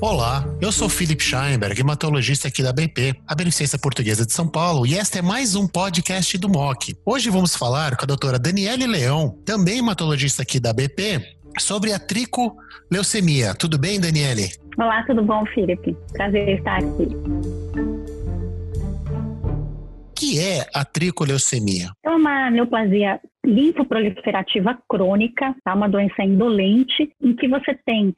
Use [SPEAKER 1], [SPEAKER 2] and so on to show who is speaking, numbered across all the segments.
[SPEAKER 1] Olá, eu sou Philip Scheinberg, hematologista aqui da BP, a Beneficência Portuguesa de São Paulo, e esta é mais um podcast do MOC. Hoje vamos falar com a doutora Daniele Leão, também hematologista aqui da BP, sobre a tricoleucemia. Tudo bem, Daniele?
[SPEAKER 2] Olá, tudo bom, Felipe? Prazer estar aqui.
[SPEAKER 1] O que é a tricoleucemia?
[SPEAKER 2] É uma neoplasia linfoproliferativa crônica, tá? uma doença indolente, em que você tem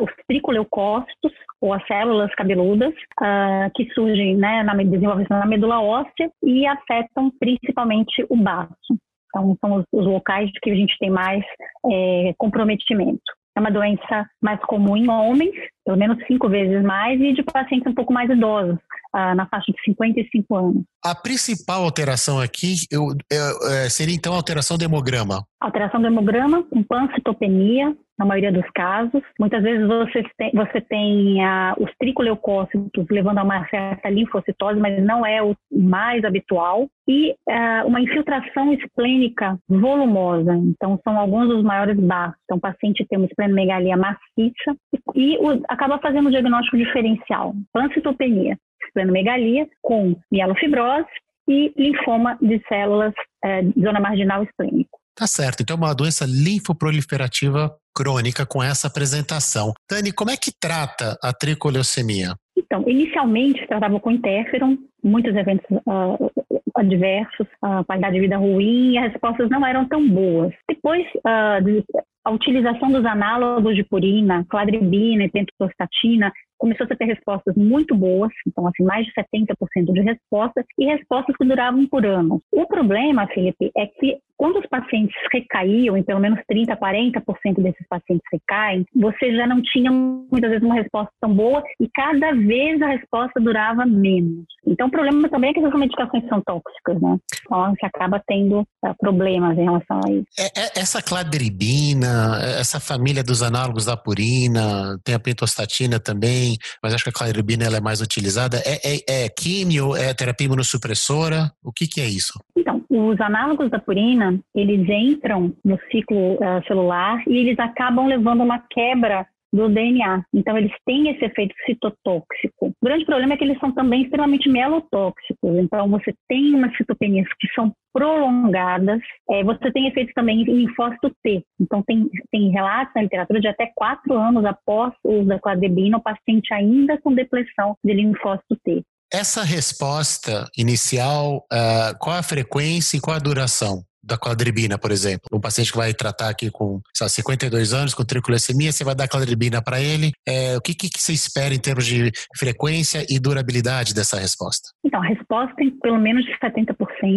[SPEAKER 2] os tricoleucócitos, ou as células cabeludas, ah, que surgem né, na, na medula óssea e afetam principalmente o baço. Então, são os, os locais que a gente tem mais é, comprometimento. É uma doença mais comum em homens, pelo menos cinco vezes mais, e de pacientes um pouco mais idosos, ah, na faixa de 55 anos.
[SPEAKER 1] A principal alteração aqui eu, eu, é, seria então a alteração do hemograma.
[SPEAKER 2] Alteração do hemograma com pancitopenia, na maioria dos casos. Muitas vezes você tem, você tem ah, os tricoleucócitos levando a uma certa linfocitose, mas não é o mais habitual. E ah, uma infiltração esplênica volumosa. Então, são alguns dos maiores baços. Então, o paciente tem uma esplenomegalia maciça e, e o, acaba fazendo o diagnóstico diferencial, pancitopenia esplenomegalia com mielofibrose e linfoma de células é, zona marginal esplênico.
[SPEAKER 1] Tá certo. Então, é uma doença linfoproliferativa crônica com essa apresentação. Dani, como é que trata a tricoleucemia?
[SPEAKER 2] Então, inicialmente tratava com interferon, muitos eventos uh, adversos, qualidade de vida ruim, as respostas não eram tão boas. Depois, uh, de, a utilização dos análogos de purina, cladribina e pentostatina, começou a ter respostas muito boas, então assim, mais de 70% de respostas, e respostas que duravam por anos. O problema, Felipe, é que quando os pacientes recaíam, em pelo menos 30%, 40% desses pacientes recaem, você já não tinha muitas vezes uma resposta tão boa e cada vez a resposta durava menos. Então, o problema também é que essas medicações são tóxicas, né? Então, você acaba tendo uh, problemas em relação a isso.
[SPEAKER 1] É, é, essa cladribina, essa família dos análogos da purina, tem a pentostatina também, mas acho que a cladribina ela é mais utilizada. É, é, é químio, é terapia imunossupressora? O que, que é isso?
[SPEAKER 2] Então, os análogos da purina, eles entram no ciclo uh, celular e eles acabam levando uma quebra do DNA. Então, eles têm esse efeito citotóxico. O grande problema é que eles são também extremamente melotóxicos. Então, você tem umas citopenias que são prolongadas. É, você tem efeitos também em linfócito T. Então, tem, tem relatos na literatura de até quatro anos após o uso da cladebina, o paciente ainda com depressão de linfócito T.
[SPEAKER 1] Essa resposta inicial, uh, qual a frequência e qual a duração? Da cladribina, por exemplo. Um paciente que vai tratar aqui com sabe, 52 anos, com tricolessemia, você vai dar cladribina para ele. É, o que, que você espera em termos de frequência e durabilidade dessa resposta?
[SPEAKER 2] Então, a resposta tem pelo menos de 70%,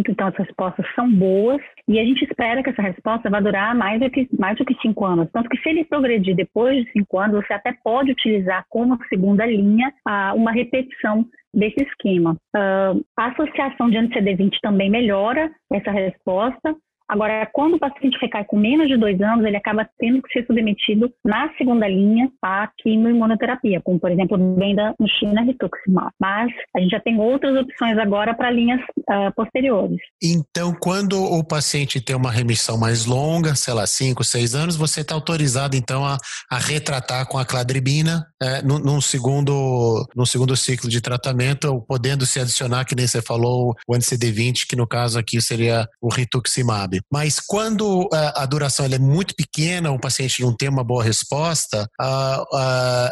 [SPEAKER 2] então as respostas são boas e a gente espera que essa resposta vá durar mais do que, mais do que 5 anos. Tanto que se ele progredir depois de 5 anos, você até pode utilizar como segunda linha uma repetição desse esquema. Uh, a associação de anti-CD20 também melhora essa resposta, Agora, quando o paciente recai com menos de dois anos, ele acaba tendo que ser submetido na segunda linha à quimioimunoterapia, como, por exemplo, bem da China rituximab. Mas a gente já tem outras opções agora para linhas uh, posteriores.
[SPEAKER 1] Então, quando o paciente tem uma remissão mais longa, sei lá, cinco, seis anos, você está autorizado, então, a, a, retratar com a cladribina é, num, num, segundo, num segundo ciclo de tratamento, podendo se adicionar, que nem você falou, o NCD20, que no caso aqui seria o rituximab. Mas quando a, é, a duração é muito pequena, o paciente não tem uma boa resposta,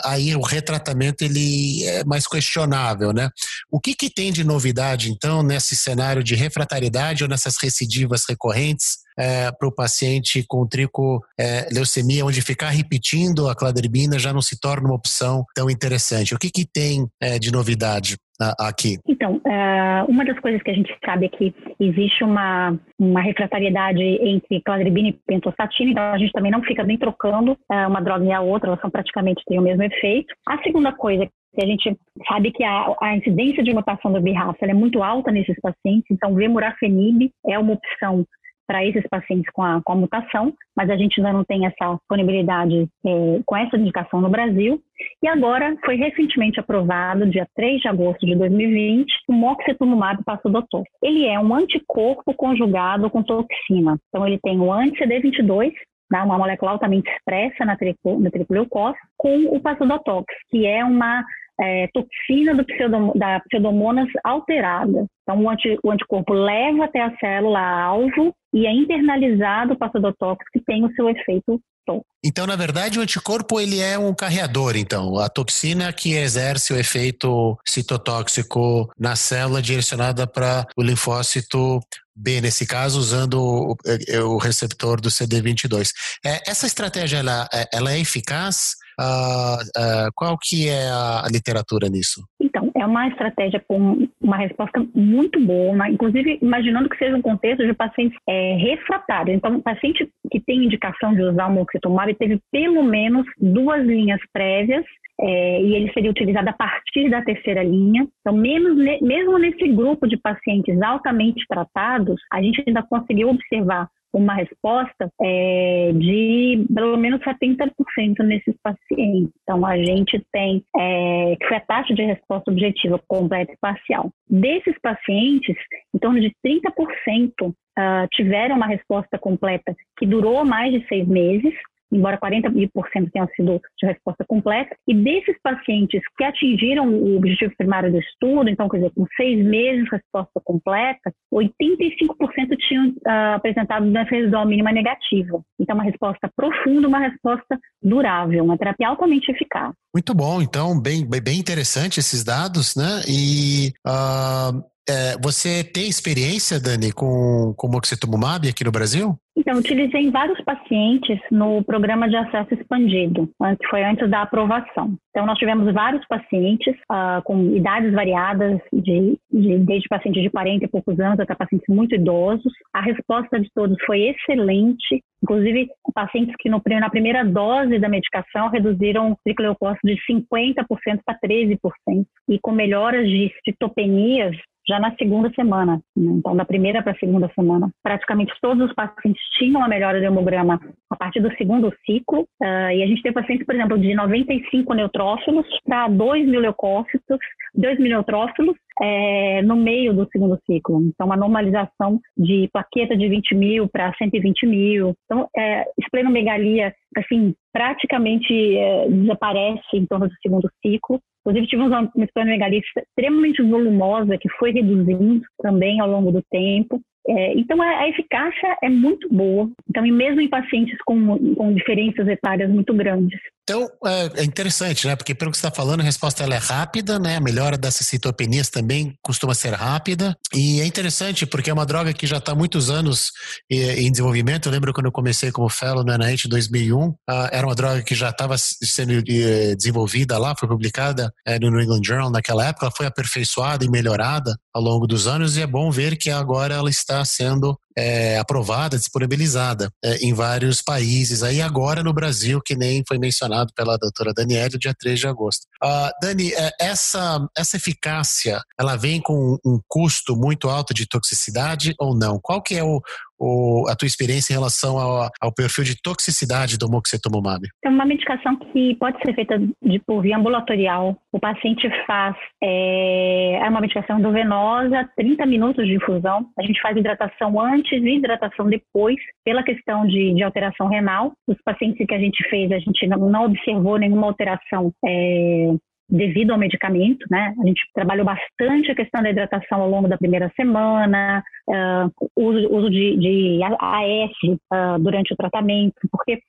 [SPEAKER 1] aí o retratamento ele é mais questionável, né? O que, que tem de novidade, então, nesse cenário de refratariedade ou nessas recidivas recorrentes é, para o paciente com tricoleucemia, é, onde ficar repetindo a cladribina já não se torna uma opção tão interessante. O que, que tem é, de novidade aqui?
[SPEAKER 2] Então, é, uma das coisas que a gente sabe é que existe uma, uma refratariedade entre cladribina e pentostatina, então a gente também não fica nem trocando é, uma droga e a outra, elas são praticamente têm o mesmo efeito. A segunda coisa que a gente sabe que a, a incidência de mutação do BRAF é muito alta nesses pacientes, então vemurafenib é uma opção para esses pacientes com a, com a mutação, mas a gente ainda não tem essa disponibilidade é, com essa indicação no Brasil. E agora foi recentemente aprovado, dia 3 de agosto de 2020, o moxetumumab pasodotor. Ele é um anticorpo conjugado com toxina. Então ele tem o anti-CD22, né, uma molécula altamente expressa na, tripoleucose, com o pasodotox, que é uma é, toxina do pseudom, da pseudomonas alterada. Então, o, anti, o, anticorpo leva até a célula alvo e é internalizado o pasodotox, que tem o seu efeito tóxico.
[SPEAKER 1] Então, na verdade, o anticorpo ele é um carreador, então, a toxina que exerce o efeito citotóxico na célula direcionada para o linfócito B, nesse caso, usando o, o receptor do CD22. É, essa estratégia, ela, é, ela é eficaz? Uh, uh, qual que é a literatura nisso?
[SPEAKER 2] Então, é uma estratégia com uma resposta muito boa, inclusive imaginando que seja um contexto de pacientes é, refratários. Então, paciente que tem indicação de usar o moxetomab teve pelo menos duas linhas prévias é, e ele seria utilizado a partir da terceira linha. Então, menos, mesmo nesse grupo de pacientes altamente tratados, a gente ainda conseguiu observar uma resposta é, de pelo menos 70% nesses pacientes. Então, a gente tem, é, que foi a taxa de resposta objetiva completa e parcial. Desses pacientes, em torno de 30% uh, ah, tiveram uma resposta completa que durou mais de seis meses, embora 40% tenham sido de resposta completa, e desses pacientes que atingiram o objetivo primário do estudo, então, quer dizer, com seis meses de resposta completa, 85% tinham uh, apresentado doença residual mínima negativa. Então, uma resposta profunda, uma resposta durável, uma terapia altamente eficaz.
[SPEAKER 1] Muito bom, então, bem, bem interessante esses dados, né? E uh, é, você tem experiência, Dani, com, com moxetumumab aqui no Brasil?
[SPEAKER 2] Então, utilizei vários pacientes no programa de acesso expandido, que foi antes da aprovação. Então, nós tivemos vários pacientes uh, com idades variadas, de, de, desde pacientes de 40 e poucos anos até pacientes muito idosos. A resposta de todos foi excelente, inclusive pacientes que no, na primeira dose da medicação reduziram o tricleucócito de 50% para 13%, e com melhoras de citopenias já na segunda semana. Né? Então, da primeira para a segunda semana, praticamente todos os pacientes tinham a melhora do hemograma a partir do segundo ciclo. Uh, e a gente tem pacientes, por exemplo, de 95 neutrófilos para 2 mil leucócitos, 2 mil neutrófilos é, no meio do segundo ciclo. Então, uma normalização de plaqueta de 20 mil para 120 mil. Então, é, esplenomegalia, assim, praticamente é, desaparece em torno do segundo ciclo. Inclusive, tivemos uma esplenomegalia extremamente volumosa, que foi reduzindo também ao longo do tempo. É, então, a, a, eficácia é muito boa. Então, e mesmo em pacientes com, com diferenças etárias muito grandes.
[SPEAKER 1] Então, é, é interessante, né? Porque pelo que você está falando, a resposta ela é rápida, né? A melhora dessas citopenias também costuma ser rápida. E é interessante porque é uma droga que já está há muitos anos em desenvolvimento. Eu lembro quando eu comecei como fellow na NIH em 2001, era uma droga que já estava sendo desenvolvida lá, foi publicada é, no New England Journal naquela época, ela foi aperfeiçoada e melhorada ao longo dos anos e é bom ver que agora ela está sendo é, aprovada, disponibilizada é, em vários países. Aí agora no Brasil, que nem foi mencionado pela doutora Daniela, dia 3 de agosto. Uh, Dani, é, essa, essa eficácia, ela vem com um custo muito alto de toxicidade ou não? Qual que é o, o, a tua experiência em relação ao, ao, perfil de toxicidade do moxetomumab?
[SPEAKER 2] É uma medicação que pode ser feita de, por via ambulatorial. O paciente faz, é, é uma medicação endovenosa, 30 minutos de infusão. A gente faz hidratação antes e hidratação depois, pela questão de, de alteração renal. Os pacientes que a gente fez, a gente não, não observou nenhuma alteração é, devido ao medicamento, né? A gente trabalhou bastante a questão da hidratação ao longo da primeira semana, uh, uso, uso de, de AS uh, durante o tratamento, porque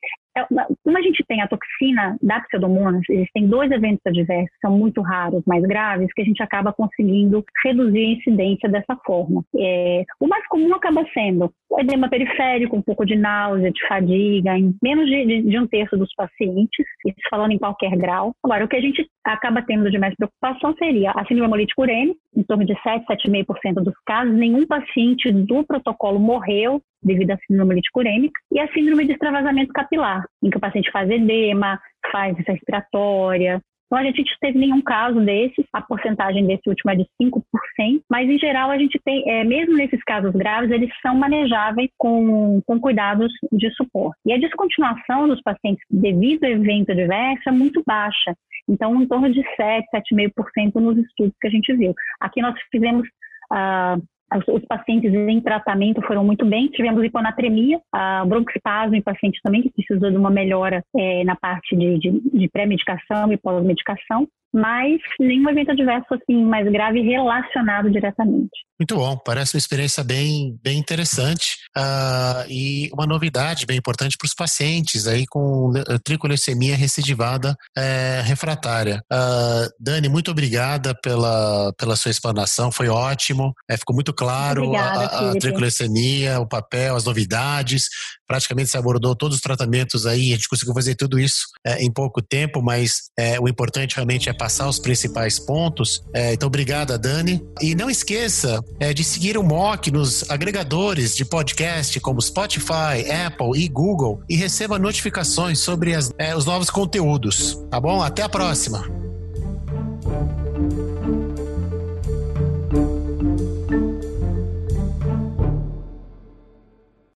[SPEAKER 2] como a gente tem a toxina da pseudomonas, existem dois eventos adversos, são muito raros, mais graves, que a gente acaba conseguindo reduzir a incidência dessa forma. É, o mais comum acaba sendo o edema periférico, um pouco de náusea, de fadiga, em menos de, de, de um terço dos pacientes, isso falando em qualquer grau. Agora, o que a gente acaba tendo de mais preocupação seria a síndrome hemolítica urêmica, em torno de 7, 7,5% dos casos, nenhum paciente do protocolo morreu devido à síndrome hemolítica urêmica, e a síndrome de extravasamento capilar, em que o paciente faz edema, faz respiratória. Então, a gente não teve nenhum caso desses, a porcentagem desse último é de 5%, mas em geral a gente tem, é, mesmo nesses casos graves, eles são manejáveis com, com cuidados de suporte. E a descontinuação dos pacientes devido ao evento adverso é muito baixa. Então, em torno de 7, 7,5% nos estudos que a gente viu. Aqui nós fizemos uh, os pacientes em tratamento foram muito bem. Tivemos hiponatremia, a broncoespasmo em paciente também que precisou de uma melhora é, na parte de, de, de pré-medicação e pós-medicação mas nenhum evento adverso assim mais grave relacionado diretamente.
[SPEAKER 1] Muito bom, parece uma experiência bem, bem interessante uh, e uma novidade bem importante para os pacientes aí com tricolecemia recidivada é, refratária. Uh, Dani, muito obrigada pela, pela sua explanação, foi ótimo, é, ficou muito claro Obrigada, a, a tricolecemia, o papel, as novidades, praticamente se abordou todos os tratamentos aí, a gente conseguiu fazer tudo isso é, em pouco tempo, mas é, o importante realmente é passar os principais pontos. É, então, obrigada, Dani. E não esqueça é, de seguir o MOC nos agregadores de podcast como Spotify, Apple e Google e receba notificações sobre as, é, os novos conteúdos. Tá bom? Até a próxima!